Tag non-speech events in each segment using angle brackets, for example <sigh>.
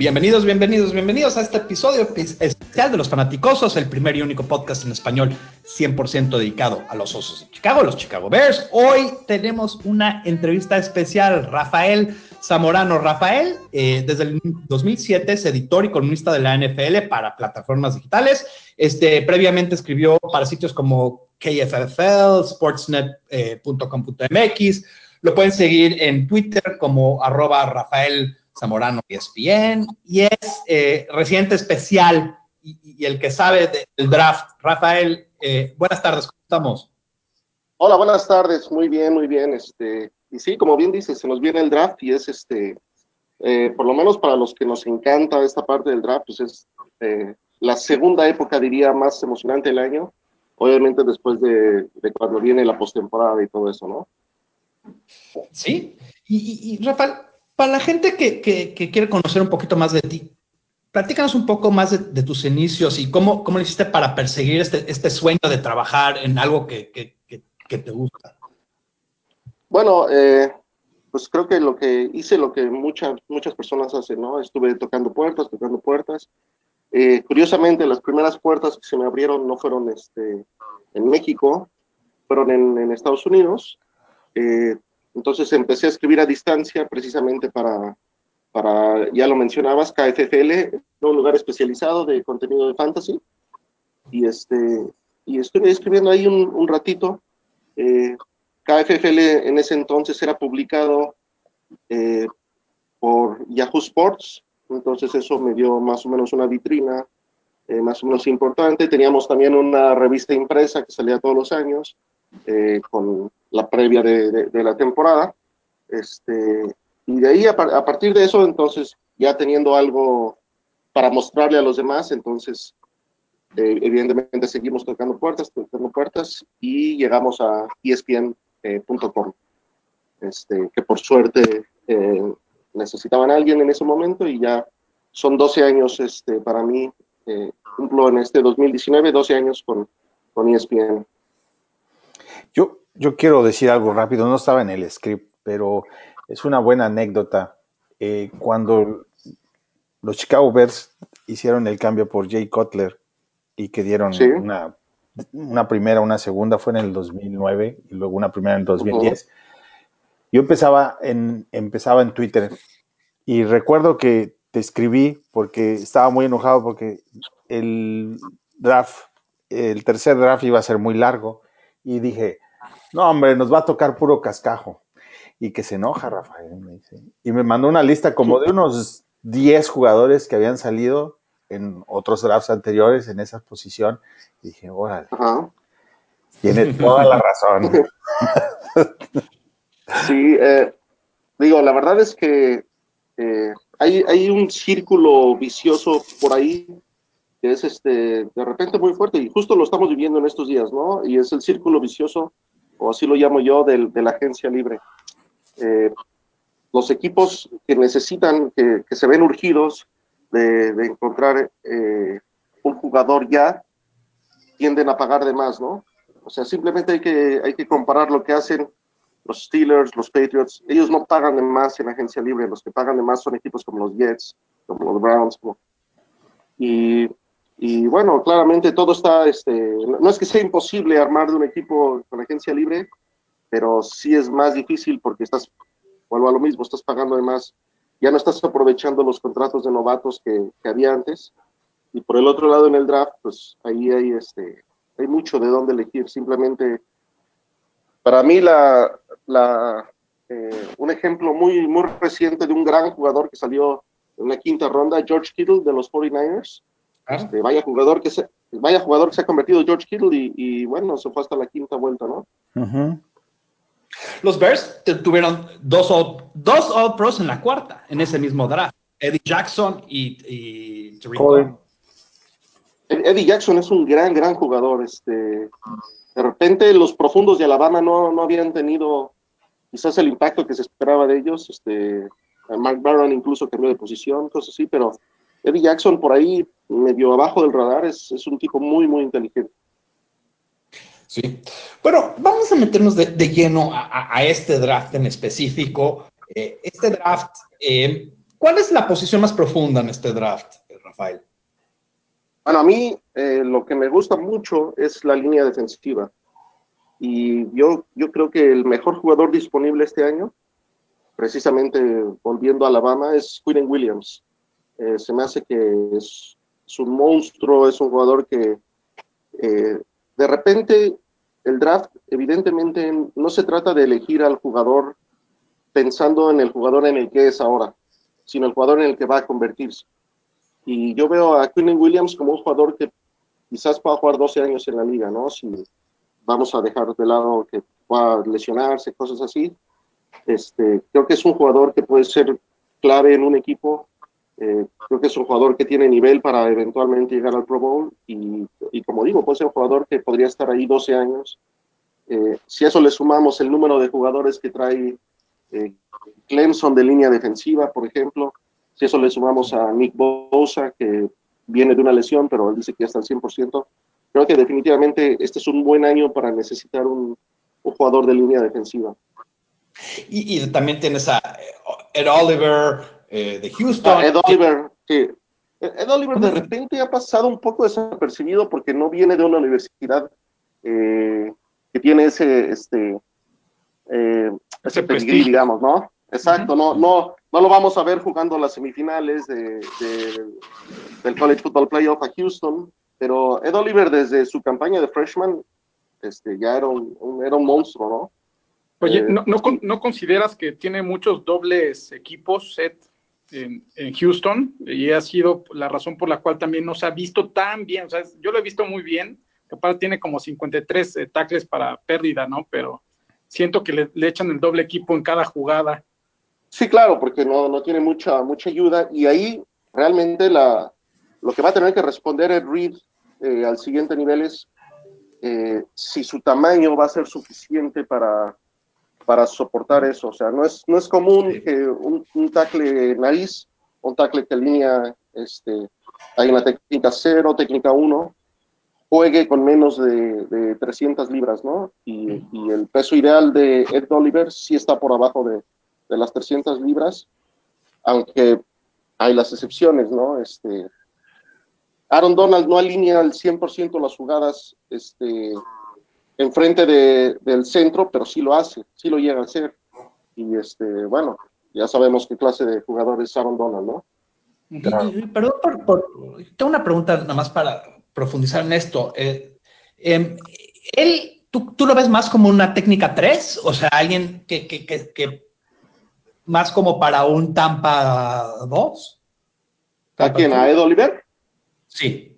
Bienvenidos, bienvenidos, bienvenidos a este episodio especial de Los Fanaticosos, el primer y único podcast en español 100% dedicado a los Osos de Chicago, los Chicago Bears. Hoy tenemos una entrevista especial, Rafael Zamorano. Rafael, eh, desde el 2007 es editor y columnista de la NFL para plataformas digitales. Este, previamente escribió para sitios como KFFL, sportsnet.com.mx. Lo pueden seguir en Twitter como arroba Rafael Zamorano ESPN y es eh, residente especial y, el que sabe del draft. Rafael, eh, buenas tardes, ¿cómo estamos? Hola, buenas tardes, muy bien, muy bien. Este, y sí, como bien dices, se nos viene el draft y es este, eh, por lo menos para los que nos encanta esta parte del draft, pues es la segunda época, diría, más emocionante del año. Obviamente después de, cuando viene la postemporada y todo eso, ¿no? Sí, y, y Rafael, para la gente que, quiere conocer un poquito más de ti, platícanos un poco más de, tus inicios y cómo, lo hiciste para perseguir este, este sueño de trabajar en algo que, te gusta. Bueno, eh, pues creo que lo que hice, lo que muchas, personas hacen, ¿no? Estuve tocando puertas, tocando puertas. Eh, curiosamente, las primeras puertas que se me abrieron no fueron este, en México, fueron en, en Estados Unidos. Eh, entonces empecé a escribir a distancia precisamente para, para ya lo mencionabas, KFFL, un lugar especializado de contenido de fantasy. Y, este, y estuve escribiendo ahí un, ratito. Eh, KFFL en ese entonces era publicado eh, por Yahoo Sports, entonces eso me dio más o menos una vitrina eh, más o menos importante. Teníamos también una revista impresa que salía todos los años con la previa de, la temporada. Este, y de ahí, a, partir de eso, entonces, ya teniendo algo para mostrarle a los demás, entonces, eh, evidentemente seguimos tocando puertas, tocando puertas y llegamos a ESPN.com, eh, este, que por suerte eh, necesitaban a alguien en ese momento y ya son 12 años este, para mí, cumplo en este 2019, 12 años con, con ESPN. Yo, yo quiero decir algo rápido, no estaba en el script, pero es una buena anécdota. Eh, cuando los Chicago Bears hicieron el cambio por Jay Cutler y que dieron una, una, primera, una segunda, fue en el 2009 y luego una primera en el 2010. Yo empezaba en, empezaba en Twitter y recuerdo que te escribí porque estaba muy enojado porque el draft, el tercer draft iba a ser muy largo y dije, no, hombre, nos va a tocar puro cascajo. Y que se enoja, Rafael, me dice. Y me mandó una lista como de unos 10 jugadores que habían salido en otros drafts anteriores en esa posición. Y dije, órale. Tiene toda la razón. <laughs> Sí, eh, digo, la verdad es que eh, hay, hay un círculo vicioso por ahí que es este de repente muy fuerte y justo lo estamos viviendo en estos días, ¿no? Y es el círculo vicioso o así lo llamo yo, de, la agencia libre. Eh, los equipos que necesitan, que, se ven urgidos de, encontrar eh, un jugador ya, tienden a pagar de más, ¿no? O sea, simplemente hay que, hay que comparar lo que hacen los Steelers, los Patriots. Ellos no pagan de más en agencia libre, los que pagan de más son equipos como los Jets, como los Browns. Y y bueno, claramente todo está, este, no es que sea imposible armar de un equipo con agencia libre, pero sí es más difícil porque estás, vuelvo a lo mismo, estás pagando de más, ya no estás aprovechando los contratos de novatos que, había antes. Y por el otro lado, en el draft, pues ahí hay, este, hay mucho de dónde elegir. Simplemente, para mí, la, la, eh, un ejemplo muy, muy reciente de un gran jugador que salió en la quinta ronda, George Kittle de los 49ers este, vaya jugador que se, vaya jugador que se ha convertido George Kittle y, bueno, se fue hasta la quinta vuelta, ¿no? Los Bears tuvieron dos all, dos all pros en la cuarta, en ese mismo draft. Eddie Jackson y, y Eddie Jackson es un gran, gran jugador. Este, de repente los profundos de Alabama no, no habían tenido quizás el impacto que se esperaba de ellos. Este, Mark Barron incluso cambió de posición, cosas así, pero Eddie Jackson por ahí, medio abajo del radar, es, un tipo muy, muy inteligente. Sí. Bueno, vamos a meternos de, lleno a, este draft en específico. Eh, este draft, eh, ¿Cuál es la posición más profunda en este draft, Rafael? Bueno, a mí eh, lo que me gusta mucho es la línea defensiva. Y yo, yo creo que el mejor jugador disponible este año, precisamente volviendo a Alabama, es Quinn Williams. Eh, se me hace que es, un monstruo, es un jugador que eh, de repente el draft, evidentemente, no se trata de elegir al jugador pensando en el jugador en el que es ahora, sino el jugador en el que va a convertirse. Y yo veo a Quinn Williams como un jugador que quizás pueda jugar 12 años en la liga, ¿no? Si vamos a dejar de lado que pueda lesionarse, cosas así. Este, creo que es un jugador que puede ser clave en un equipo. Eh, creo que es un jugador que tiene nivel para eventualmente llegar al Pro Bowl. Y, y como digo, puede ser un jugador que podría estar ahí 12 años. Eh, si a eso le sumamos el número de jugadores que trae eh, Clemson de línea defensiva, por ejemplo, si eso le sumamos a Nick Bosa, que viene de una lesión, pero él dice que ya está al 100%, creo que definitivamente este es un buen año para necesitar un, jugador de línea defensiva. Y, también tienes a Ed Oliver eh, de Houston. Ah, Ed Oliver, sí. Ed Oliver de repente ha pasado un poco desapercibido porque no viene de una universidad eh, que tiene ese, este, eh, ese, pedigrí, digamos, ¿no? Exacto, no, no, no lo vamos a ver jugando las semifinales de, del College Football Playoff a Houston, pero Ed Oliver desde su campaña de freshman este, ya era un, era un monstruo, ¿no? Oye, eh, ¿no, no, consideras que tiene muchos dobles equipos set en, Houston? Y ha sido la razón por la cual también no se ha visto tan bien. O sea, yo lo he visto muy bien. Capaz tiene como 53 eh, tackles para pérdida, ¿no? Pero siento que le, echan el doble equipo en cada jugada. Sí, claro, porque no, no tiene mucha, mucha ayuda y ahí realmente la, lo que va a tener que responder Ed Reed eh, al siguiente nivel es eh, si su tamaño va a ser suficiente para, para soportar eso. O sea, no es, no es común que un, un tackle nariz, un tackle que línea este, hay una técnica 0, técnica 1, juegue con menos de, de 300 libras, ¿no? Y, y, el peso ideal de Ed Oliver sí está por abajo de, de las 300 libras, aunque hay las excepciones, ¿no? Este, Aaron Donald no alinea al 100% las jugadas este, enfrente de, del centro, pero sí lo hace, sí lo llega a hacer. Y este, bueno, ya sabemos qué clase de jugador es Aaron Donald, ¿no? Perdón por, tengo una pregunta nada más para profundizar en esto. Eh, em, él, ¿tú, ¿tú, lo ves más como una técnica 3? O sea, alguien que, que, que más como para un Tampa 2. ¿A quién? ¿A Ed Oliver? Sí.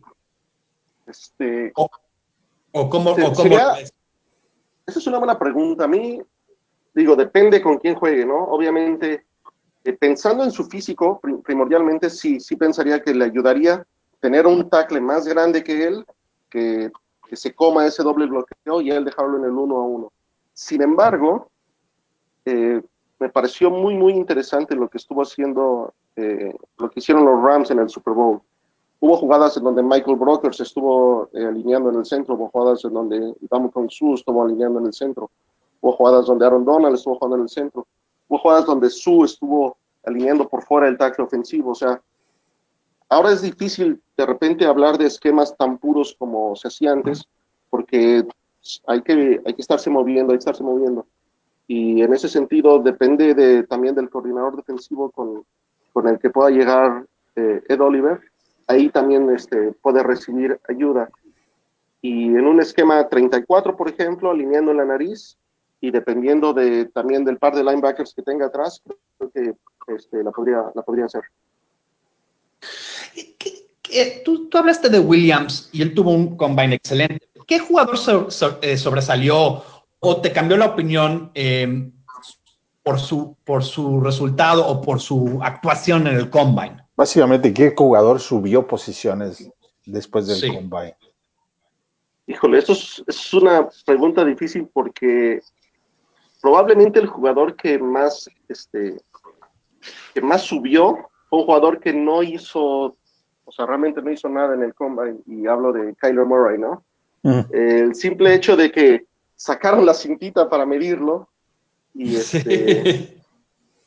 Este, o, o cómo, esa es una buena pregunta. A mí, digo, depende con quién juegue, ¿no? Obviamente, eh, pensando en su físico, primordialmente sí, sí pensaría que le ayudaría tener un tackle más grande que él, que, que se coma ese doble bloqueo y él dejarlo en el uno a uno. Sin embargo, eh, me pareció muy, muy interesante lo que estuvo haciendo, eh, lo que hicieron los Rams en el Super Bowl. Hubo jugadas en donde Michael Brokers estuvo eh, alineando en el centro, hubo jugadas en donde con Su estuvo alineando en el centro, hubo jugadas donde Aaron Donald estuvo jugando en el centro, hubo jugadas donde Su estuvo alineando por fuera el tackle ofensivo. O sea, ahora es difícil de repente hablar de esquemas tan puros como se hacía antes, porque hay que, hay que estarse moviendo, hay que estarse moviendo y en ese sentido depende de, también del coordinador defensivo con, con el que pueda llegar eh, Ed Oliver, ahí también este, puede recibir ayuda. Y en un esquema 34, por ejemplo, alineando la nariz y dependiendo de, también del par de linebackers que tenga atrás, creo que este, la, podría, la podría hacer. Tú, tú, hablaste de Williams y él tuvo un combine excelente. ¿Qué jugador eh, sobresalió o te cambió la opinión eh, por, su, por su resultado o por su actuación en el combine? Básicamente, ¿qué jugador subió posiciones después del combine? Híjole, esto es, una pregunta difícil porque probablemente el jugador que más, este, que más subió fue un jugador que no hizo, o sea, realmente no hizo nada en el combine, y hablo de Kyler Murray, ¿no? El simple hecho de que sacaron la cintita para medirlo y, este,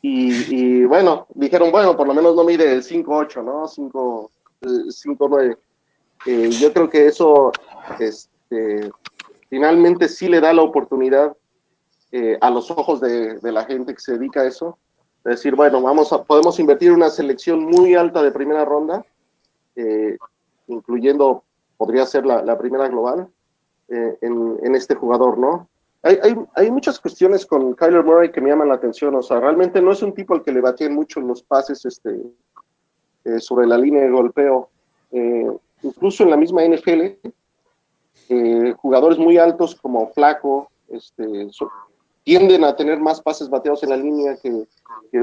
Y, bueno, dijeron, bueno, por lo menos no mide el 5'8, ¿no? 5'9. Eh, yo creo que eso este, finalmente sí le da la oportunidad eh, a los ojos de, la gente que se dedica a eso. Es decir, bueno, vamos a, podemos invertir una selección muy alta de primera ronda, eh, incluyendo, podría ser la, primera global, en, en, este jugador, ¿no? Hay, hay, hay, muchas cuestiones con Kyler Murray que me llaman la atención. O sea, realmente no es un tipo al que le batían mucho los pases este, eh, sobre la línea de golpeo. Eh, incluso en la misma NFL, eh, jugadores muy altos como Flaco este, tienden a tener más pases bateados en la línea que,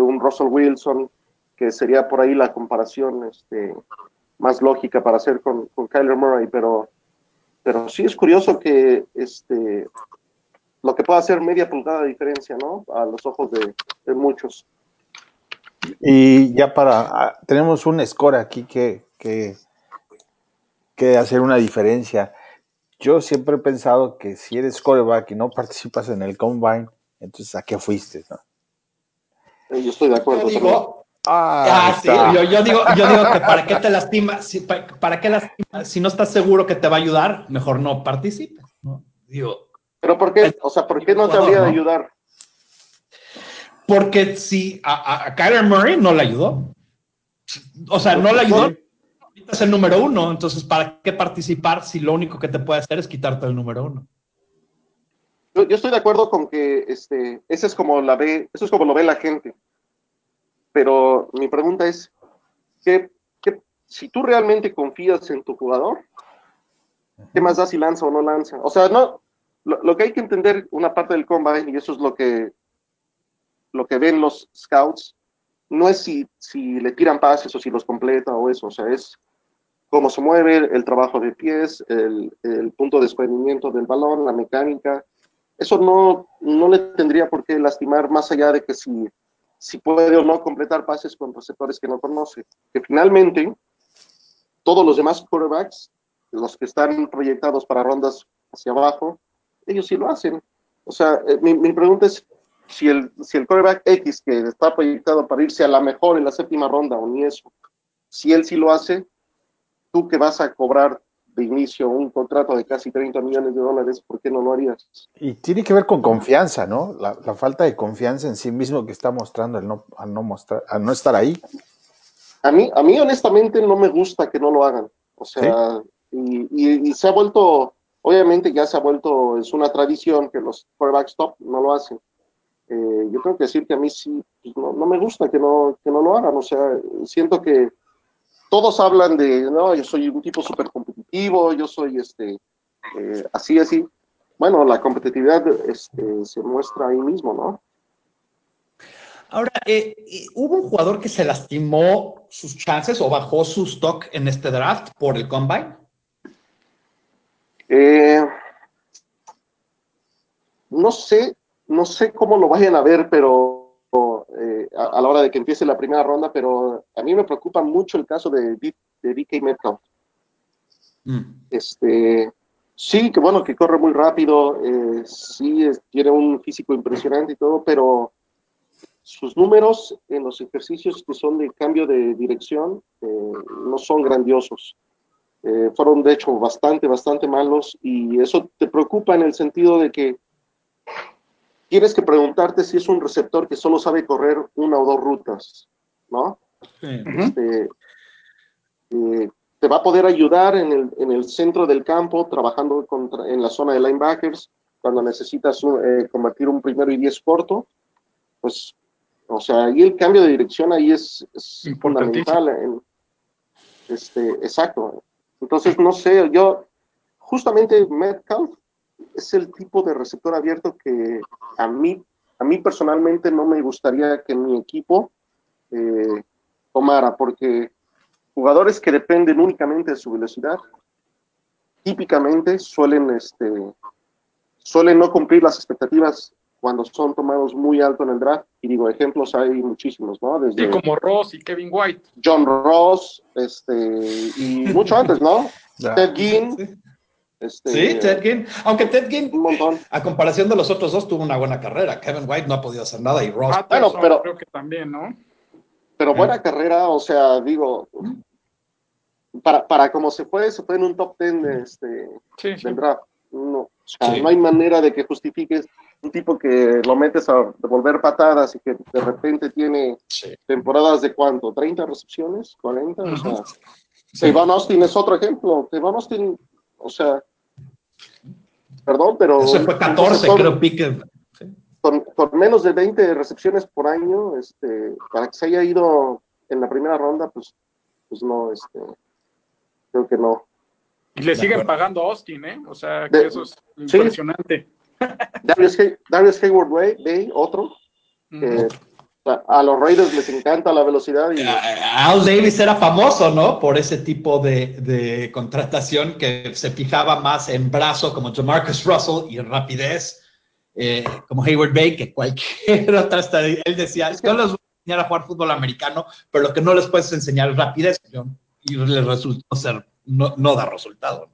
un Russell Wilson, que sería por ahí la comparación este, más lógica para hacer con, con Kyler Murray. Pero, pero sí es curioso que este, lo que puede hacer media pulgada de diferencia, ¿no? A los ojos de, muchos. Y ya para, ah, tenemos un score aquí que, que, que, hacer una diferencia. Yo siempre he pensado que si eres scoreback y no participas en el combine, entonces ¿a qué fuiste? No? Yo estoy de acuerdo. Yo digo, ah, sí, yo, yo, digo, yo digo que para qué te lastimas, si, para, qué lastimas, si no estás seguro que te va a ayudar, mejor no participes, ¿no? Digo, pero ¿por qué? O sea, ¿por qué no te habría de ayudar? Porque si a, a, Kyler Murray no le ayudó. O sea, no le ayudó. Ahorita es el número uno. Entonces, ¿para qué participar si lo único que te puede hacer es quitarte el número uno? Yo, estoy de acuerdo con que este, ese es como la ve, eso es como lo ve la gente. Pero mi pregunta es, ¿qué, si tú realmente confías en tu jugador, ¿qué más da si lanza o no lanza? O sea, no, lo, que hay que entender, una parte del combine, y eso es lo que, lo que ven los scouts, no es si, si le tiran pases o si los completa o eso, o sea, es cómo se mueve, el trabajo de pies, el, el punto de desprendimiento del balón, la mecánica. Eso no, no le tendría por qué lastimar más allá de que si, si puede o no completar pases con receptores que no conoce. Que finalmente, todos los demás quarterbacks, los que están proyectados para rondas hacia abajo, ellos sí lo hacen. O sea, eh, mi, mi, pregunta es si el, si el quarterback X que está proyectado para irse a la mejor en la séptima ronda o ni eso, si él sí lo hace, tú que vas a cobrar de inicio un contrato de casi 30 millones de dólares, ¿por qué no lo harías? Y tiene que ver con confianza, ¿no? La, la falta de confianza en sí mismo que está mostrando el no, al, no mostrar, al no estar ahí. A mí, a mí honestamente no me gusta que no lo hagan. O sea, y, y, y, se ha vuelto Obviamente ya se ha vuelto, es una tradición que los quarterbacks top no lo hacen. Eh, yo tengo que decir que a mí sí, pues, no, me gusta que no, que no lo hagan. O sea, siento que todos hablan de, no, yo soy un tipo súper competitivo, yo soy este, eh, así, así. Bueno, la competitividad este, se muestra ahí mismo, ¿no? Ahora, eh, ¿hubo un jugador que se lastimó sus chances o bajó su stock en este draft por el combine? Eh, no sé, no sé cómo lo vayan a ver, pero eh, a, la hora de que empiece la primera ronda, pero a mí me preocupa mucho el caso de, de DK Metcalf. Mm. Este, sí, que bueno, que corre muy rápido, eh, sí, tiene un físico impresionante y todo, pero sus números en los ejercicios que son de cambio de dirección no son grandiosos. Eh, fueron de hecho bastante, bastante malos y eso te preocupa en el sentido de que tienes que preguntarte si es un receptor que solo sabe correr una o dos rutas, ¿no? Este, eh, te va a poder ayudar en el, en el centro del campo, trabajando contra, en la zona de linebackers, cuando necesitas eh, convertir un primero y diez corto, pues, o sea, ahí el cambio de dirección ahí es, es fundamental. este, exacto. Entonces, no sé, yo, justamente Metcalf es el tipo de receptor abierto que a mí, a mí personalmente no me gustaría que mi equipo eh, tomara, porque jugadores que dependen únicamente de su velocidad, típicamente suelen, este, suelen no cumplir las expectativas cuando son tomados muy alto en el draft. Y digo, ejemplos hay muchísimos, ¿no? Desde como Ross y Kevin White. John Ross, este, y mucho antes, ¿no? <laughs> Ted Ginn, Este, sí, Ted Ginn. Aunque Ted Ginn, un montón. a comparación de los otros dos, tuvo una buena carrera. Kevin White no ha podido hacer nada y Ross. Patterson Bueno, pero- creo que también, ¿no? Pero buena carrera, o sea, digo, para, para como se fue, se fue en un top 10 de, este, Sí, sí. del draft. No, o sea, Sí. no hay manera de que justifiques un tipo que lo metes a devolver patadas y que de repente tiene Sí. temporadas de cuánto, 30 recepciones, 40, o Ujú. sea, Sí. Austin es otro ejemplo. Ivan Austin, o sea, perdón, pero Eso fue 14, con, creo, pique. Sí. con, con menos de 20 recepciones por año, este, para que se haya ido en la primera ronda, pues, pues no, este, creo que no. Y le De siguen acuerdo. pagando a Austin, ¿eh? O sea, que De- eso es sí. impresionante. Darius, Hay- Darius Hayward Way, Day, otro, que a, a los Raiders les encanta la velocidad y Al Davis era famoso, ¿no? Por ese tipo de, de contratación que se fijaba más en brazo como Jamarcus Russell y en rapidez eh, como Hayward Bay que cualquier <laughs> otra. Hasta él decía, yo les voy a enseñar a jugar fútbol americano, pero lo que no les puedes enseñar es rapidez. Yo- Y les resultó ser, no, no da resultado.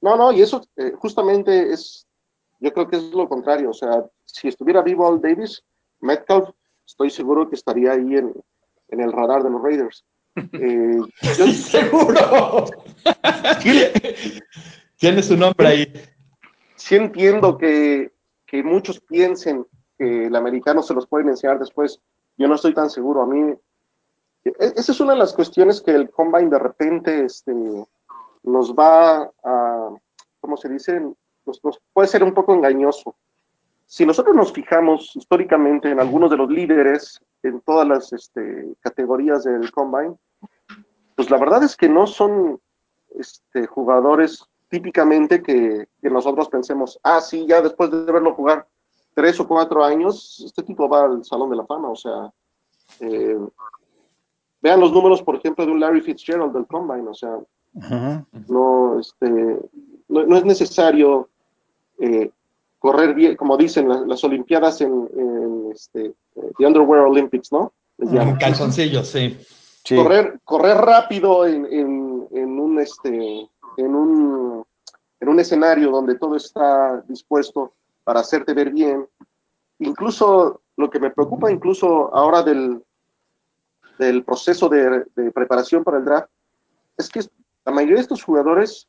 No, no, y eso eh, justamente es, yo creo que es lo contrario. O sea, si estuviera vivo Al Davis, Metcalf, estoy seguro que estaría ahí en, en el radar de los Raiders. <laughs> Eh, yo- seguro. Tiene su nombre ahí. sí entiendo que, que muchos piensen que el americano se los pueden enseñar después. Yo no estoy tan seguro. A mí, e- esa es una de las cuestiones que el Combine de repente este, nos va a, ¿cómo se dice? Nos, nos puede ser un poco engañoso. Si nosotros nos fijamos históricamente en algunos de los líderes en todas las este, categorías del Combine, pues la verdad es que no son este, jugadores típicamente que, que nosotros pensemos, ah, sí, ya después de verlo jugar tres o cuatro años, este tipo va al Salón de la Fama. O sea, eh, vean los números, por ejemplo, de un Larry Fitzgerald del Combine. O sea, Ujú. no, este, no, no es necesario eh, correr bien, como dicen las, las Olimpiadas en, en, este, eh, The Underwear Olympics, ¿no? Llaman. Calzoncillos, sí. Sí. Correr, correr rápido en, en, en un este en un en un escenario donde todo está dispuesto para hacerte ver bien. Incluso lo que me preocupa, incluso ahora del, del proceso de, de preparación para el draft, es que la mayoría de estos jugadores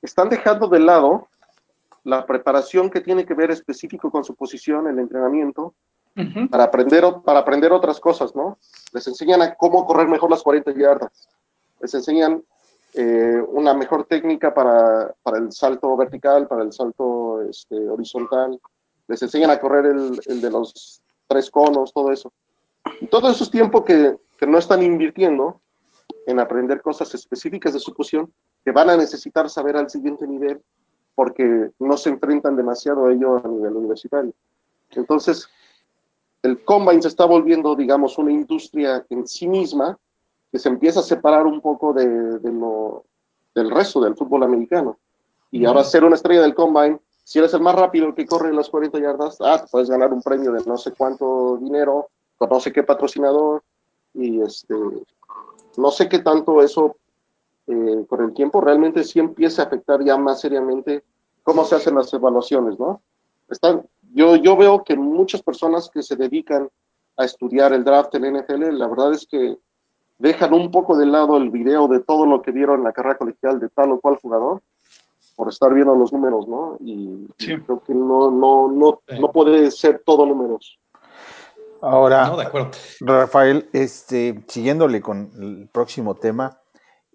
están dejando de lado la preparación que tiene que ver específico con su posición, el entrenamiento, para aprender, para aprender otras cosas, ¿no? Les enseñan a cómo correr mejor las 40 yardas, les enseñan eh, una mejor técnica para, para el salto vertical, para el salto este, horizontal, les enseñan a correr el, el de los tres conos, todo eso. Y todo eso es tiempo que, que no están invirtiendo en aprender cosas específicas de su posición que van a necesitar saber al siguiente nivel porque no se enfrentan demasiado a ello a nivel universitario. Entonces, el combine se está volviendo, digamos, una industria en sí misma que se empieza a separar un poco de, de lo, del resto del fútbol americano. Y ahora ser una estrella del combine, si eres el más rápido que corre las 40 yardas, ah, te puedes ganar un premio de no sé cuánto dinero, con no sé qué patrocinador, y este, no sé qué tanto eso eh, con el tiempo realmente sí empieza a afectar ya más seriamente cómo se hacen las evaluaciones, ¿no? Están, yo, yo veo que muchas personas que se dedican a estudiar el draft en la NFL, la verdad es que dejan un poco de lado el video de todo lo que vieron en la carrera colegial de tal o cual jugador por estar viendo los números, ¿no? Y, Sí. y creo que no, no, no, Sí. no puede ser todo números. Ahora, No, de acuerdo. Rafael, este, siguiéndole con el próximo tema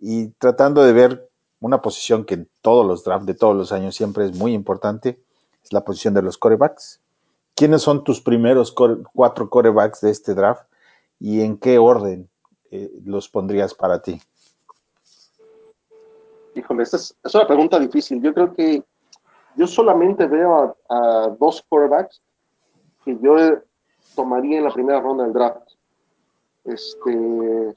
y tratando de ver una posición que en todos los drafts de todos los años siempre es muy importante, es la posición de los corebacks. ¿Quiénes son tus primeros core- cuatro corebacks de este draft y en qué orden eh, los pondrías para ti? Híjole, esta es, es una pregunta difícil. Yo creo que yo solamente veo a, a dos quarterbacks que yo tomaría en la primera ronda del draft. Este,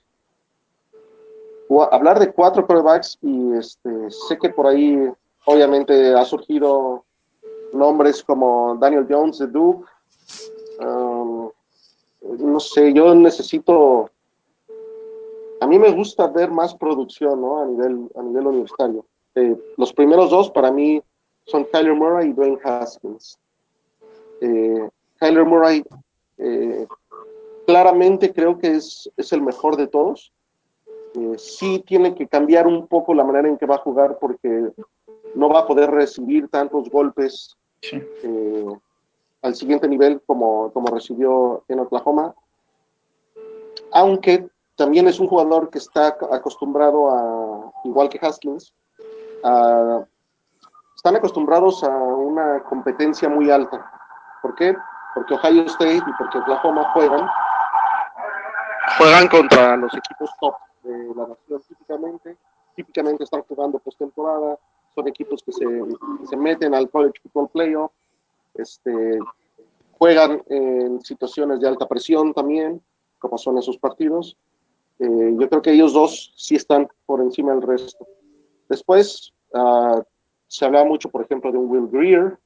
hablar de cuatro quarterbacks y este, sé que por ahí obviamente ha surgido nombres como Daniel Jones de Duke. No sé, yo necesito a mí me gusta ver más producción, ¿no? A nivel, a nivel universitario. Eh, los primeros dos para mí son Kyler Murray y Dwayne Haskins. Eh, Kyler Murray eh, claramente creo que es, es, el mejor de todos. Eh, sí tiene que cambiar un poco la manera en que va a jugar porque no va a poder recibir tantos golpes eh, al siguiente nivel como, como recibió en Oklahoma. Aunque también es un jugador que está acostumbrado a, igual que Haskins, a, están acostumbrados a una competencia muy alta. ¿Por qué? Porque Ohio State y porque Oklahoma juegan, juegan contra los equipos top de la nación típicamente. Típicamente están jugando postemporada, son equipos que se, se, meten al college football playoff, este, juegan en situaciones de alta presión también, como son esos partidos. Eh, yo creo que ellos dos sí están por encima del resto. Después uh, se hablaba mucho, por ejemplo, de un Will Greer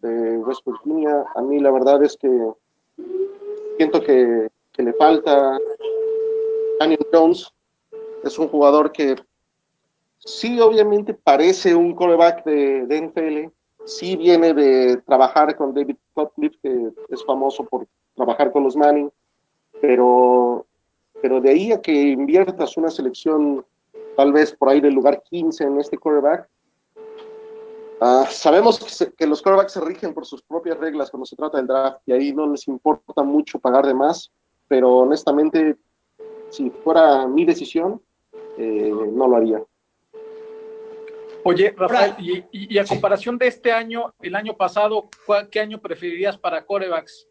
de West Virginia. A mí la verdad es que siento que, que le falta Daniel Jones. Es un jugador que sí, obviamente parece un coreback de, de NFL. Sí viene de trabajar con David Cutcliffe, que es famoso por trabajar con los Manning, pero pero de ahí a que inviertas una selección tal vez por ahí del lugar 15 en este quarterback, uh, sabemos que, que, los quarterbacks se rigen por sus propias reglas cuando se trata del draft y ahí no les importa mucho pagar de más, pero honestamente, si fuera mi decisión, eh, no lo haría. Oye, Rafael, y, y, a comparación de este año, el año pasado, ¿qué año preferirías para corebacks?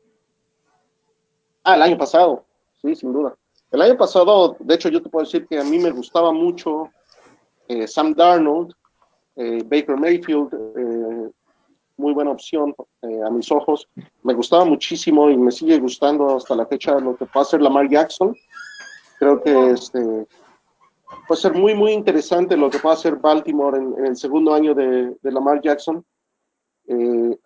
Ah, el año pasado, sí, sin duda. El año pasado, de hecho, yo te puedo decir que a mí me gustaba mucho eh, Sam Darnold, eh, Baker Mayfield, eh, muy buena opción a mis ojos. Me gustaba muchísimo y me sigue gustando hasta la fecha lo que puede hacer Lamar Jackson. Creo que este, puede ser muy, muy interesante lo que puede hacer Baltimore en, en el segundo año de, de Lamar Jackson.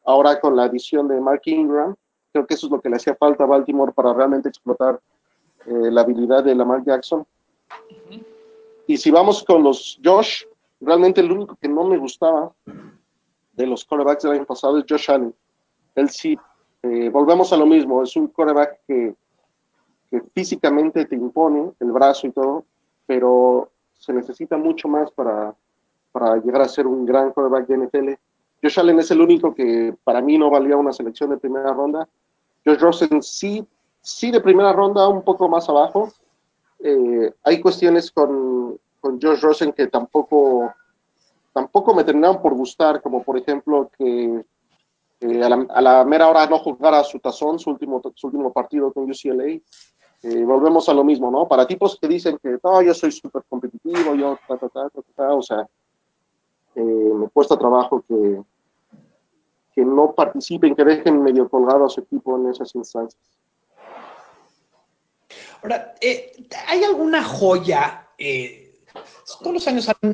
ahora con la adición de Mark Ingram, creo que eso es lo que le hacía falta a Baltimore para realmente explotar eh, la habilidad de Lamar Jackson. Uh -huh. Y si vamos con los Josh, realmente el único que no me gustaba de los quarterbacks del año pasado es Josh Allen. Él sí, eh, volvemos a lo mismo, es un quarterback que, que, físicamente te impone el brazo y todo, pero se necesita mucho más para, para llegar a ser un gran quarterback de NFL. Josh Allen es el único que para mí no valía una selección de primera ronda. Josh Rosen sí sí de primera ronda, un poco más abajo. Eh, hay cuestiones con, con Josh Rosen que tampoco, tampoco me terminaron por gustar, como por ejemplo que eh, a, la, a, la, mera hora no jugara su tazón, su último, su último partido con UCLA. Eh, volvemos a lo mismo, ¿no? Para tipos que dicen que yo soy súper competitivo, yo, ta, ta, ta, ta, ta, o sea, me cuesta trabajo que, que no participen, que dejen medio colgado a su equipo en esas instancias. Ahora, eh, ¿hay alguna joya? Eh, todos los años han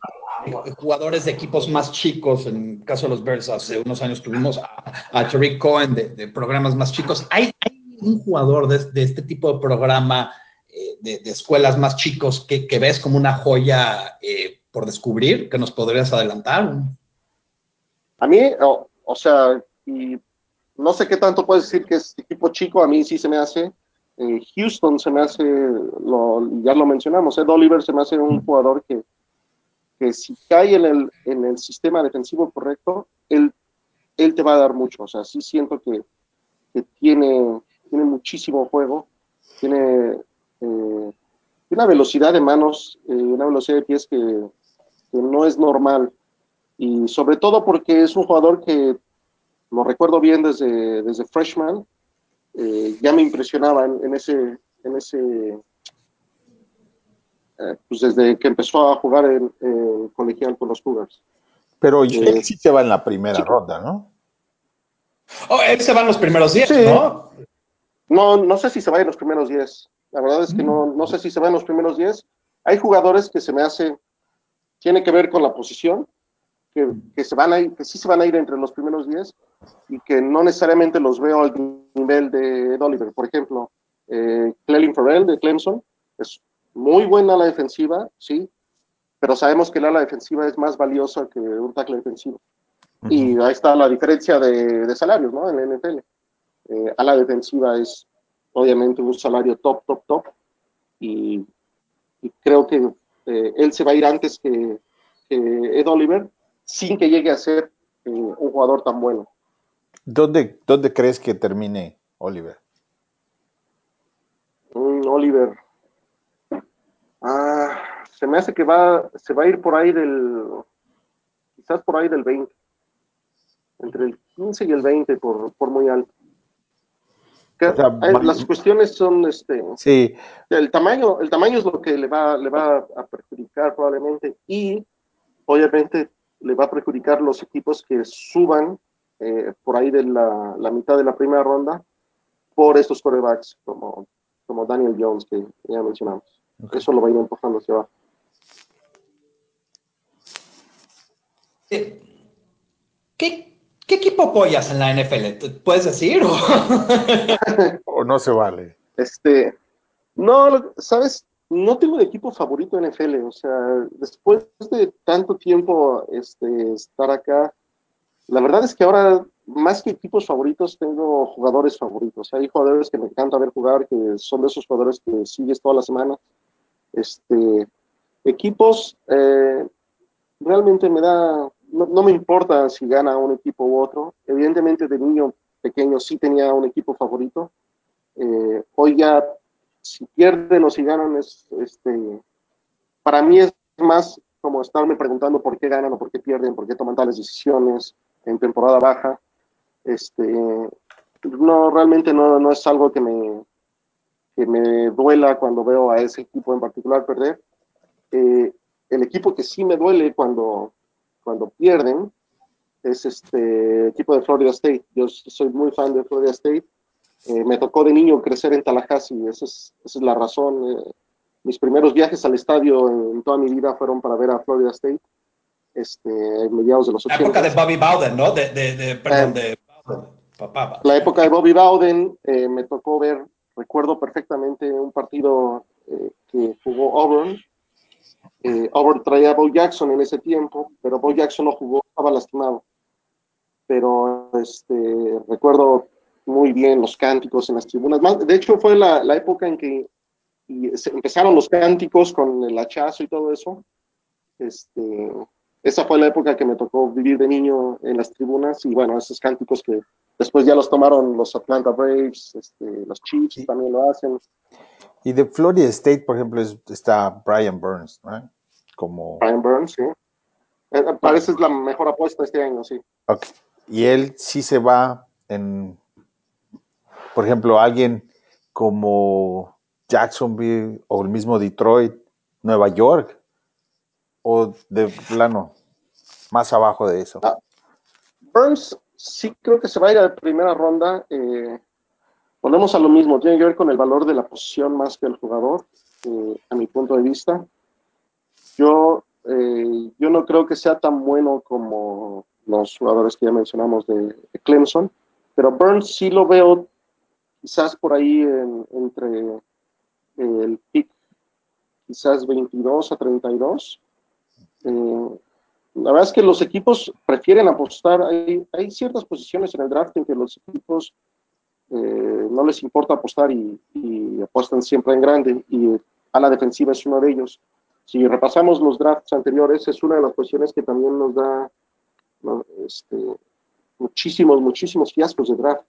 jugadores de equipos más chicos, en el caso de los Bears, hace unos años tuvimos a, a Cohen de, de, programas más chicos. ¿Hay, hay un jugador de, de, este tipo de programa eh, de, de, escuelas más chicos que, que, ves como una joya eh, por descubrir que nos podrías adelantar? A mí, o, o sea, y no sé qué tanto puedes decir que es equipo chico, a mí sí se me hace eh, Houston se me hace, lo, ya lo mencionamos, Ed Oliver se me hace un jugador que, que si cae en el, en el sistema defensivo correcto, él, él te va a dar mucho. O sea, sí siento que, que tiene, tiene muchísimo juego, tiene eh, una velocidad de manos, eh, una velocidad de pies que, que no es normal. Y sobre todo porque es un jugador que lo recuerdo bien desde, desde freshman, eh, ya me impresionaba en, en ese, en ese eh, pues desde que empezó a jugar en, en colegial con los Cougars. Pero él eh, sí se va en la primera sí. ronda, ¿no? Oh, él se va en los primeros 10, sí. ¿no? No, no sé si se va en los primeros 10. La verdad es que no, no sé si se va en los primeros 10. Hay jugadores que se me hace, tiene que ver con la posición, que, que, se van a ir, que sí se van a ir entre los primeros 10 y que no necesariamente los veo al nivel de Ed Oliver. Por ejemplo, eh, Clelin Farrell de Clemson es muy buena la defensiva, sí, pero sabemos que el ala defensiva es más valiosa que un tackle defensivo. Y ahí está la diferencia de, de salarios, ¿no? En la NFL. Eh, ala defensiva es obviamente un salario top, top, top. Y, y creo que eh, él se va a ir antes que, que, Ed Oliver sin que llegue a ser eh, un jugador tan bueno. ¿Dónde, ¿Dónde crees que termine Oliver? Mm, Oliver. Ah, se me hace que va, se va a ir por ahí del, quizás por ahí del 20 entre el 15 y el 20 por, por muy alto. O sea, las cuestiones son este sí. el tamaño el tamaño es lo que le va le va a perjudicar probablemente y obviamente le va a perjudicar los equipos que suban eh, por ahí de la, la, mitad de la primera ronda por estos quarterbacks como, como Daniel Jones que ya mencionamos okay. eso lo va a ir empujando hacia abajo ¿Qué, ¿Qué equipo apoyas en la NFL? ¿Puedes decir? O, <laughs> o no se vale. Este, no, sabes, no tengo un equipo favorito en NFL. O sea, después de tanto tiempo este, estar acá, la verdad es que ahora, más que equipos favoritos, tengo jugadores favoritos. Hay jugadores que me encanta ver jugar, que son de esos jugadores que sigues toda la semana. Este, equipos, eh, realmente me da no, me importa si gana un equipo u otro. Evidentemente de niño pequeño sí tenía un equipo favorito. Eh, hoy ya si pierden o si ganan es, este, para mí es más como estarme preguntando por qué ganan o por qué pierden, por qué toman tales decisiones en temporada baja. Este, no, realmente no, no es algo que me, que me duela cuando veo a ese equipo en particular perder. Eh, el equipo que sí me duele cuando, cuando pierden es este equipo de Florida State. Yo soy muy fan de Florida State. Eh, me tocó de niño crecer en Tallahassee, esa es, esa es la razón. Eh, mis primeros viajes al estadio en, toda mi vida fueron para ver a Florida State, este, en mediados de los 80. La época de Bobby Bowden, ¿no? De, de, de perdón, eh, de papá. La época de Bobby Bowden me tocó ver, recuerdo perfectamente un partido que jugó Auburn, eh, Auburn traía a Bo Jackson en ese tiempo, pero Bo Jackson no jugó, estaba lastimado. Pero este, recuerdo muy bien los cánticos en las tribunas. Más, de hecho, fue la, la época en que empezaron los cánticos con el hachazo y todo eso. Este, esa fue la época que me tocó vivir de niño en las tribunas y bueno, esos cánticos que después ya los tomaron los Atlanta Braves, este, los Chiefs sí. también lo hacen. Y de Florida State, por ejemplo, es, está Brian Burns, ¿no? Como... Brian Burns, sí. Eh, parece la mejor apuesta este año, sí. Okay. Y él sí se va en, por ejemplo, alguien como Jacksonville o el mismo Detroit, Nueva York, o de plano, más abajo de eso. Ah, Burns sí creo que se va a ir a la primera ronda. Eh, volvemos a lo mismo, tiene que ver con el valor de la posición más que el jugador, eh, a mi punto de vista. Yo, eh, yo no creo que sea tan bueno como los jugadores que ya mencionamos de, de Clemson, pero Burns sí lo veo quizás por ahí en, entre eh, el pick, quizás 22 a 32. Eh, la verdad es que los equipos prefieren apostar, hay, hay ciertas posiciones en el draft en que los equipos eh, no les importa apostar y, y, apuestan siempre en grande y a la defensiva es uno de ellos. Si repasamos los drafts anteriores, es una de las posiciones que también nos da ¿no? este, muchísimos, muchísimos fiascos de draft.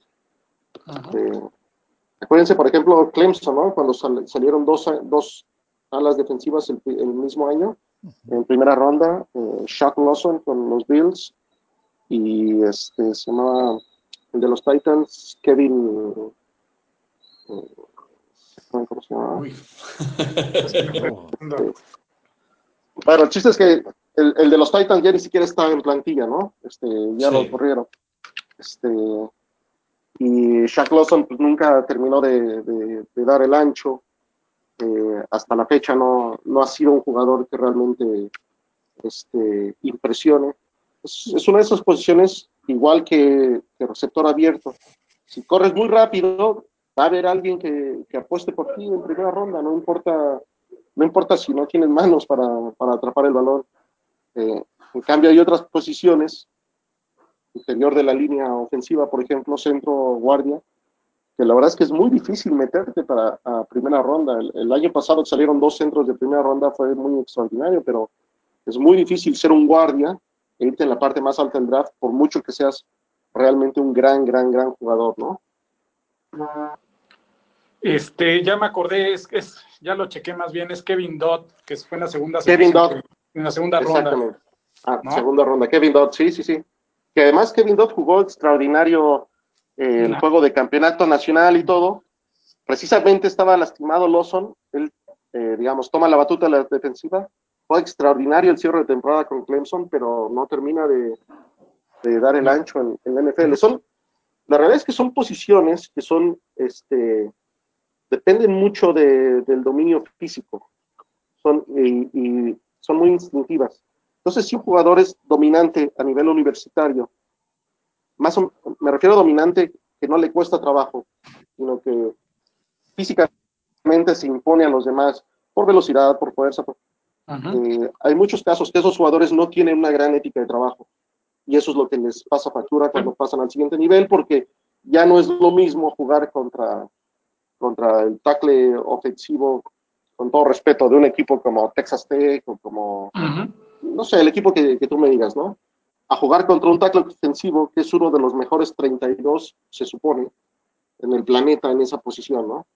Eh, acuérdense, por ejemplo, Clemson, ¿no? cuando sal, salieron dos, dos alas defensivas el, el mismo año, en primera ronda, eh, Shaq Lawson con los Bills y este se llamaba el de los Titans, Kevin. Eh, ¿Cómo se llama? <laughs> bueno, el chiste es que el, el, de los Titans ya ni siquiera estaba en plantilla, ¿no? Este, ya sí. lo corrieron. Este, y Shaq Lawson pues, nunca terminó de, de, de dar el ancho. Eh, hasta la fecha no, no ha sido un jugador que realmente este, impresione. Es, es, una de esas posiciones igual que, que, receptor abierto. Si corres muy rápido, va a haber alguien que, que, apueste por ti en primera ronda, no importa no importa si no tienes manos para, para atrapar el balón. Eh, en cambio, hay otras posiciones, interior de la línea ofensiva, por ejemplo, centro guardia, que la verdad es que es muy difícil meterte para a primera ronda. El, año pasado salieron dos centros de primera ronda, fue muy extraordinario, pero es muy difícil ser un guardia e irte en la parte más alta del draft, por mucho que seas realmente un gran, gran, gran jugador, ¿no? Este, ya me acordé, es, es ya lo chequé más bien, es Kevin Dodd, que fue en la segunda Kevin Dodd. En la segunda ronda. Ah, segunda ronda. Kevin Dodd, sí, sí, sí. Que además Kevin Dodd jugó extraordinario eh, el juego de campeonato nacional y todo. Precisamente estaba lastimado Lawson, él, eh, digamos, toma la batuta de la defensiva. Fue extraordinario el cierre de temporada con Clemson, pero no termina de, dar el ancho en, en, la NFL. Son, la realidad es que son posiciones que son, este, dependen mucho del dominio físico. Son, y son muy instintivas. Entonces, si un jugador es dominante a nivel universitario, más me refiero a dominante que no le cuesta trabajo, sino que físicamente se impone a los demás por velocidad, por fuerza. Eh, hay muchos casos que esos jugadores no tienen una gran ética de trabajo y eso es lo que les pasa factura cuando pasan al siguiente nivel porque ya no es lo mismo jugar contra, contra el tackle ofensivo con todo respeto, de un equipo como Texas Tech o como, no sé, el equipo que, tú me digas, ¿no? A jugar contra un tackle ofensivo que es uno de los mejores 32, se supone, en el planeta en esa posición, ¿no?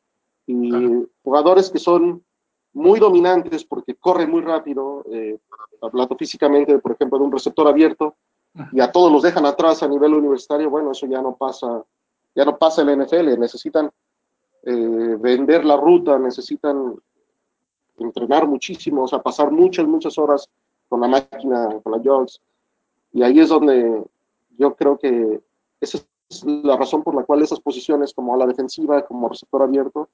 Y jugadores que son muy dominantes porque corren muy rápido, eh, hablando físicamente, por ejemplo, de un receptor abierto, y a todos los dejan atrás a nivel universitario, bueno, eso ya no pasa, ya no pasa en la NFL, necesitan eh, vender la ruta, necesitan entrenar muchísimo, o sea, pasar muchas, muchas horas con la máquina, con la jogs. Y ahí es donde yo creo que esa es la razón por la cual esas posiciones, como a la defensiva, como receptor abierto,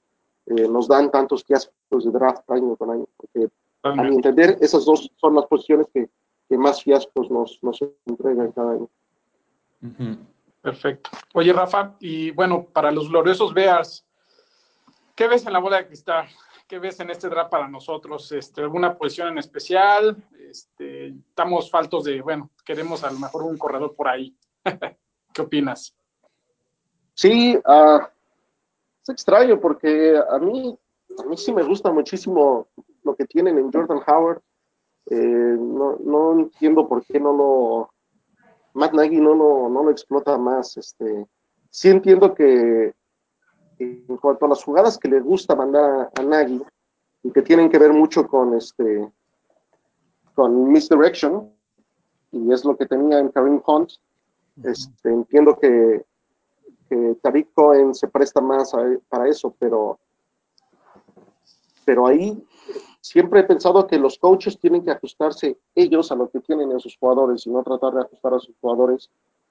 eh, nos dan tantos fiascos de draft año con año. Porque a mi entender, esas dos son las posiciones que, que más fiascos nos, nos entregan cada año. Perfecto. Oye, Rafa, y bueno, para los gloriosos Bears, ¿qué ves en la bola de cristal? ¿Qué ves en este draft para nosotros? Este, ¿Alguna posición en especial? Este, estamos faltos de, bueno, queremos a lo mejor un corredor por ahí. <laughs> ¿Qué opinas? Sí, uh, es extraño porque a mí, a mí sí me gusta muchísimo lo que tienen en Jordan Howard. Eh, no, no, entiendo por qué no lo, Matt Nagy no lo, no lo explota más. Este, sí entiendo que en cuanto a las jugadas que le gusta mandar a, Nagy y que tienen que ver mucho con este con misdirection y es lo que tenía en Karim Hunt este, entiendo que, que Tariq Cohen se presta más para eso pero pero ahí siempre he pensado que los coaches tienen que ajustarse ellos a lo que tienen en sus jugadores y no tratar de ajustar a sus jugadores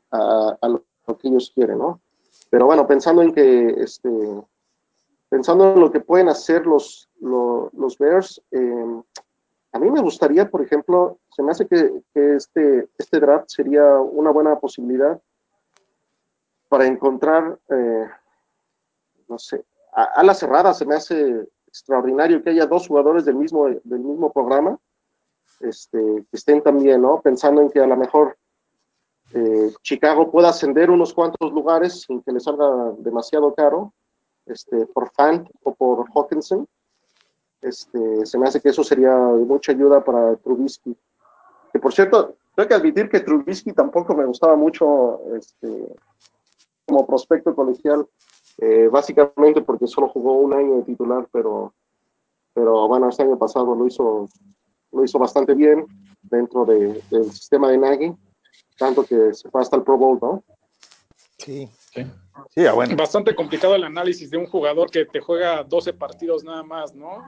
a, a lo que ellos quieren, ¿no? Pero bueno, pensando en que, este, pensando en lo que pueden hacer los, los, Bears, eh, a mí me gustaría, por ejemplo, se me hace que, este, este draft sería una buena posibilidad para encontrar, eh, no sé, a, la cerrada se me hace extraordinario que haya dos jugadores del mismo, del mismo programa este, que estén también, ¿no? Pensando en que a lo mejor eh, Chicago pueda ascender unos cuantos lugares sin que le salga demasiado caro, este, por Fant o por Hawkinson. Este, se me hace que eso sería de mucha ayuda para Trubisky. Que por cierto, tengo que admitir que Trubisky tampoco me gustaba mucho este, como prospecto colegial, eh, básicamente porque solo jugó un año de titular, pero, pero bueno, este año pasado lo hizo, lo hizo bastante bien dentro de, del sistema de Nagy tanto que se fue hasta el Pro Bowl, ¿no? Sí. Sí. sí ah, bueno. Bastante complicado el análisis de un jugador que te juega 12 partidos nada más, ¿no?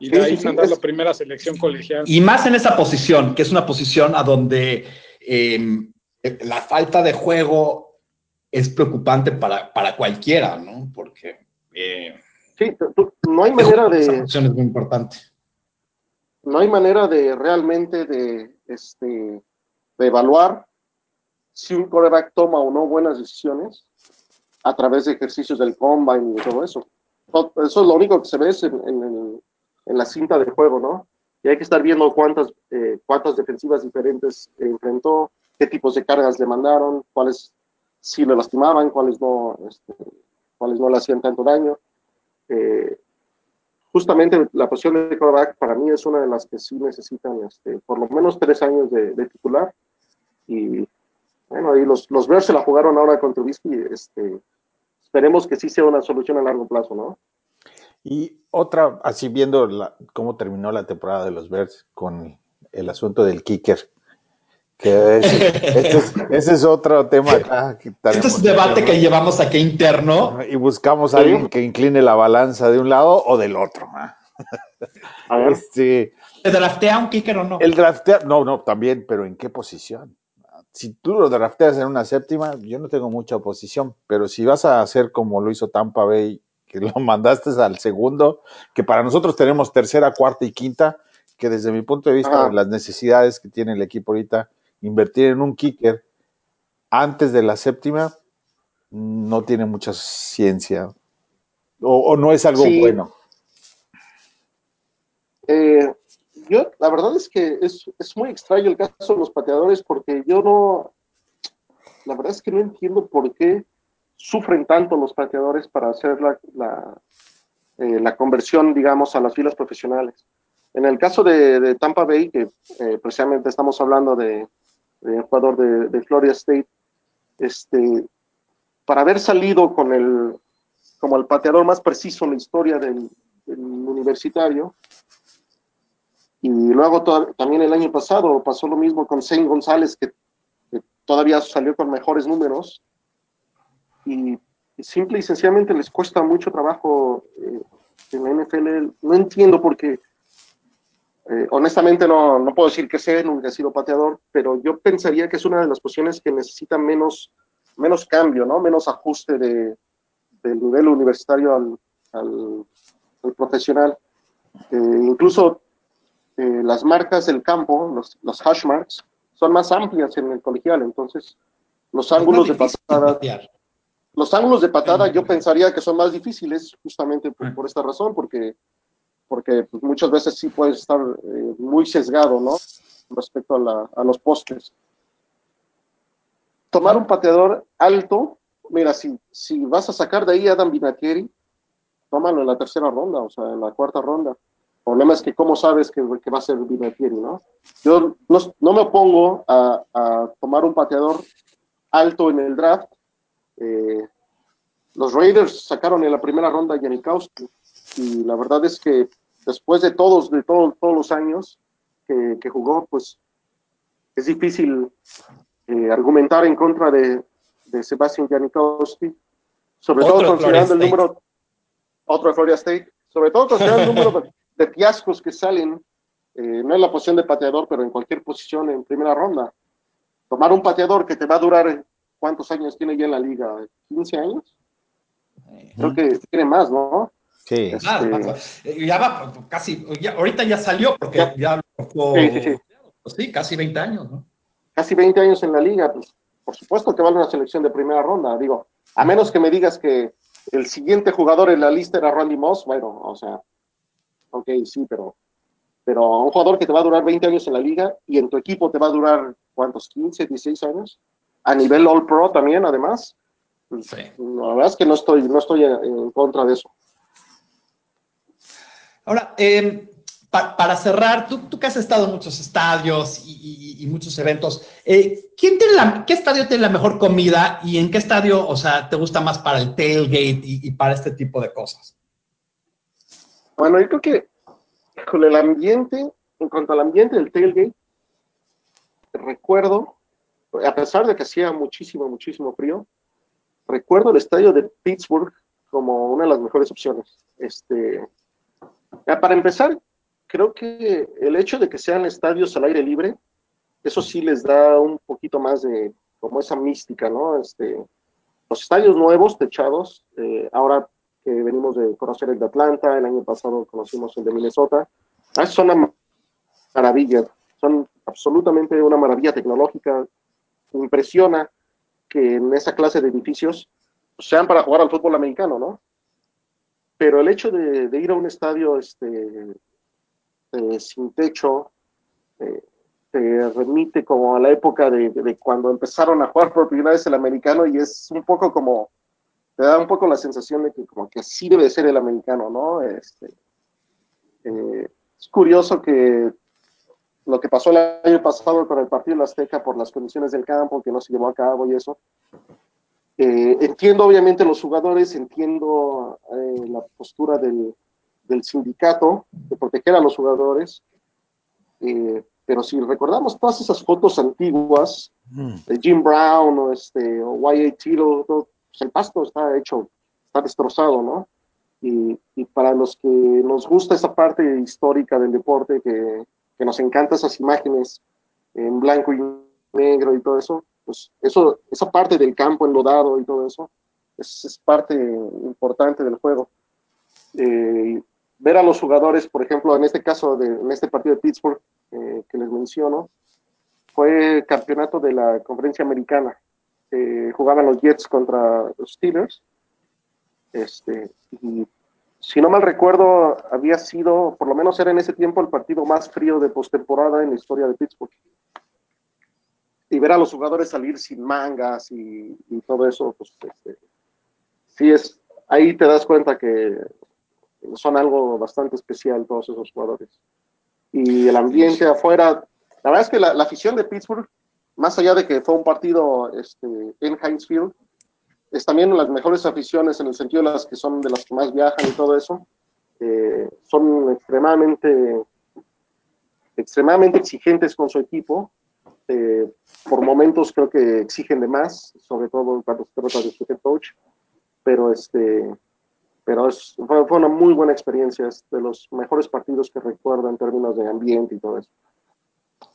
Y de ahí mandar la primera selección colegial. Y más en esa posición, que es una posición a donde em, la falta de juego es preocupante para, para cualquiera, ¿no? Porque. Eh, sí, no hay manera de. Esa es muy importante. No hay manera de realmente de este de evaluar si un coreback toma o no buenas decisiones a través de ejercicios del combine y todo eso. Eso es lo único que se ve en, en la cinta de juego, ¿no? Y hay que estar viendo cuántas, eh, cuántas defensivas diferentes enfrentó, qué tipos de cargas le mandaron, cuáles sí le lastimaban, cuáles no, este, cuáles no le hacían tanto daño. Eh, justamente la posición de quarterback para mí es una de las que sí necesitan este, por lo menos tres años de, titular. Y bueno, ahí los, los Bears se la jugaron ahora con Trubisky. Este, esperemos que sí sea una solución a largo plazo, ¿no? Y otra, así viendo cómo terminó la temporada de los Bears con el asunto del kicker, que ese es otro tema acá. este es un debate que llevamos aquí interno. Y buscamos a alguien que incline la balanza de un lado o del otro. <laughs> Este, ¿El draftea un kicker o no? El draftea, no, no, también, pero ¿en qué posición? Si tú lo drafteas en una séptima, yo no tengo mucha oposición, pero si vas a hacer como lo hizo Tampa Bay que lo <laughs> mandaste al segundo, que para nosotros tenemos tercera, cuarta y quinta, que desde mi punto de vista, las necesidades que tiene el equipo ahorita, invertir en un kicker antes de la séptima no tiene mucha ciencia o, no es algo bueno. Eh, yo, la verdad es que es, es, muy extraño el caso de los pateadores porque yo no, la verdad es que no entiendo por qué sufren tanto los pateadores para hacer la, la, eh, conversión, digamos, a las filas profesionales. En el caso de, Tampa Bay, que eh, precisamente estamos hablando de, de jugador de, Florida State, este, para haber salido con el, como el pateador más preciso en la historia del, universitario, y luego también el año pasado pasó lo mismo con Zane González, que, todavía salió con mejores números, y, simple y sencillamente les cuesta mucho trabajo eh, en la NFL. No entiendo por qué. Eh, honestamente no, no, puedo decir que sé, nunca he sido pateador, pero yo pensaría que es una de las posiciones que necesita menos, menos cambio, ¿no? menos ajuste de, del nivel universitario al, al, profesional. Eh, incluso las marcas del campo, los, los hash marks, son más amplias en el colegial, entonces los ángulos de patada los ángulos de patada yo pensaría que son más difíciles justamente por, esta razón, porque, porque pues, muchas veces sí puedes estar eh, muy sesgado, ¿no? Respecto a, a, los postes. Tomar un pateador alto, mira, si, si vas a sacar de ahí a Adam Vinatieri, tómalo en la tercera ronda, o sea, en la cuarta ronda. El problema es que cómo sabes que, va a ser Vinatieri, ¿no? Yo no, no me opongo a, a tomar un pateador alto en el draft, eh, los Raiders sacaron en la primera ronda a Janikowski y la verdad es que después de todos, de todos los años que, jugó, pues es difícil eh, argumentar en contra de, de Sebastian Janikowski, sobre todo considerando el número, otro de Florida State, sobre todo considerando el número <laughs> de, fiascos que salen, eh, no en la posición de pateador, pero en cualquier posición en primera ronda. Tomar un pateador que te va a durar ¿cuántos años tiene ya en la liga? ¿15 años? Creo que tiene más, ¿no? Sí. Este, eh, ya va casi, ahorita ya salió porque ya, lo sí, sí, pues sí, casi 20 años, ¿no? Casi 20 años en la liga, pues por supuesto que vale una selección de primera ronda, digo, a menos que me digas que el siguiente jugador en la lista era Randy Moss, bueno, o sea, ok, sí, pero, pero un jugador que te va a durar 20 años en la liga y en tu equipo te va a durar, ¿cuántos? 15, 16 años, a nivel All Pro también, además. Pues, la verdad es que no estoy, no estoy en, contra de eso. Ahora, em, para cerrar, tú, tú, que has estado en muchos estadios y, muchos eventos, eh, ¿quién tiene ¿qué estadio tiene la mejor comida y en qué estadio, o sea, te gusta más para el tailgate y, para este tipo de cosas? Bueno, yo creo que con el ambiente, en cuanto al ambiente del tailgate, recuerdo a pesar de que hacía muchísimo, muchísimo frío, recuerdo el estadio de Pittsburgh como una de las mejores opciones. Este, para empezar, creo que el hecho de que sean estadios al aire libre, eso sí les da un poquito más de como esa mística, ¿no? Este, los estadios nuevos, techados, eh, ahora que venimos de conocer el de Atlanta, el año pasado conocimos el de Minnesota, ah, son una maravilla, son absolutamente una maravilla tecnológica, impresiona que en esa clase de edificios sean para jugar al fútbol americano, ¿no? Pero el hecho de, ir a un estadio este, este, sin techo, eh, te remite como a la época de, cuando empezaron a jugar por primera vez el americano y es un poco como, te da un poco la sensación de que como que así debe ser el americano, ¿no? Este, eh, es curioso que lo que pasó el año pasado con el partido de Azteca por las condiciones del campo, que no se llevó a cabo y eso. Eh, entiendo obviamente los jugadores, entiendo eh, la postura del, del, sindicato de proteger a los jugadores, eh, pero si recordamos todas esas fotos antiguas mm. de Jim Brown o, este, o Y.A. Pues el pasto está hecho, está destrozado, ¿no? Y, y, para los que nos gusta esa parte histórica del deporte, que, que nos encanta esas imágenes en blanco y negro y todo eso, pues eso, esa parte del campo enlodado y todo eso, es, parte importante del juego. Eh, ver a los jugadores, por ejemplo, en este caso, de, en este partido de Pittsburgh eh, que les menciono, fue campeonato de la conferencia americana. Eh, jugaban los Jets contra los Steelers. Este, y si no mal recuerdo, había sido, por lo menos era en ese tiempo, el partido más frío de postemporada en la historia de Pittsburgh. Y ver a los jugadores salir sin mangas y, y todo eso, pues este, sí es, ahí te das cuenta que son algo bastante especial todos esos jugadores. Y el ambiente afuera, la verdad es que la, la afición de Pittsburgh, más allá de que fue un partido este, en Heinz Field, es también las mejores aficiones en el sentido de las que son de las que más viajan y todo eso. Eh, son extremadamente, extremadamente exigentes con su equipo. Eh, por momentos creo que exigen de más, sobre todo cuando se trata de su head coach. Pero, este, pero es, fue, fue, una muy buena experiencia, es de los mejores partidos que recuerdo en términos de ambiente y todo eso.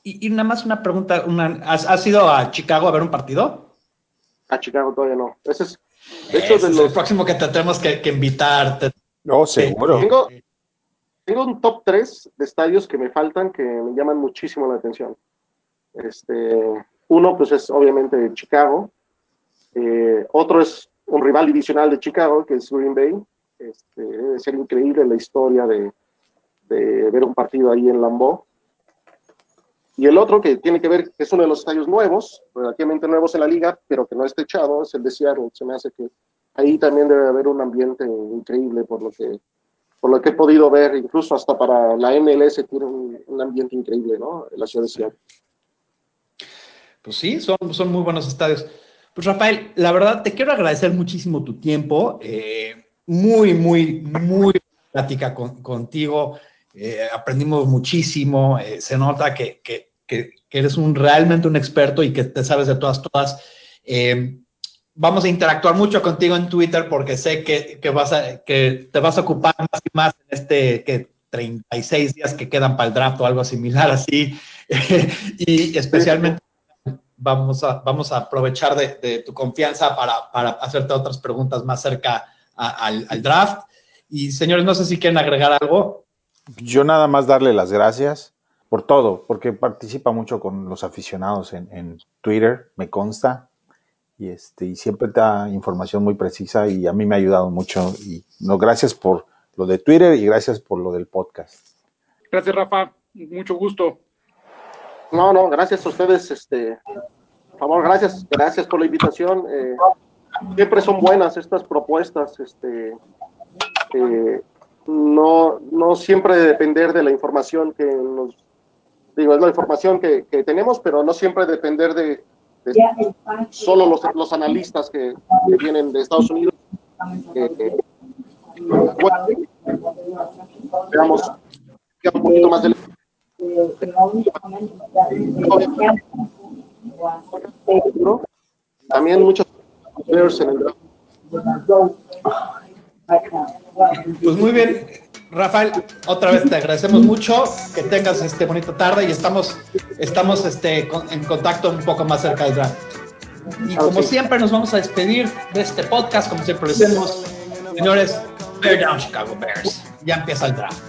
Y, y nada más una pregunta, una, ¿has, ¿has ido a Chicago a ver un partido? A Chicago todavía no. Ese es, de hecho, Ese de los... es el próximo que tendremos que, que invitarte. No, seguro. Tengo, tengo, un top 3 de estadios que me faltan que me llaman muchísimo la atención. Este, uno, pues es obviamente Chicago. Eh, otro es un rival divisional de Chicago, que es Green Bay. Este, debe ser increíble la historia de, de ver un partido ahí en Lambeau. Y el otro que tiene que ver, que es uno de los estadios nuevos, relativamente nuevos en la liga, pero que no está echado, es el de Seattle. Se me hace que ahí también debe haber un ambiente increíble por lo que, por lo que he podido ver, incluso hasta para la MLS tiene un, un ambiente increíble, ¿no? En la ciudad de Seattle. Pues sí, son, son muy buenos estadios. Pues Rafael, la verdad te quiero agradecer muchísimo tu tiempo. Eh, muy, muy, muy plática con, contigo. Eh, aprendimos muchísimo. Eh, se nota que, que, que, eres un, realmente un experto y que te sabes de todas, todas. Eh, vamos a interactuar mucho contigo en Twitter porque sé que, vas a, que te vas a ocupar más y más en este que 36 días que quedan para el draft o algo similar así. <laughs> y especialmente vamos a, vamos a aprovechar de, de tu confianza para, para, hacerte otras preguntas más cerca a, al, al draft. Y señores, no sé si quieren agregar algo. Yo nada más darle las gracias por todo, porque participa mucho con los aficionados en, en Twitter, me consta, y, este, y siempre da información muy precisa y a mí me ha ayudado mucho. Y no, gracias por lo de Twitter y gracias por lo del podcast. Gracias, Rafa. Mucho gusto. No, no, gracias a ustedes. Este, por favor, gracias, gracias por la invitación. Eh, siempre son buenas estas propuestas. Este, eh, no, no siempre depender de la información que nos digo, es la información que, que tenemos, pero no siempre depender de, de solo los, los analistas que, que, vienen de Estados Unidos. Eh, bueno, veamos un poquito más de también muchos players en el draft. Pues muy bien, Rafael, otra vez te agradecemos mucho, que tengas este bonita tarde y estamos, estamos este, en contacto un poco más cerca del draft. Y como siempre nos vamos a despedir de este podcast, como siempre decimos, señores, Bear Down Chicago Bears, ya empieza el draft.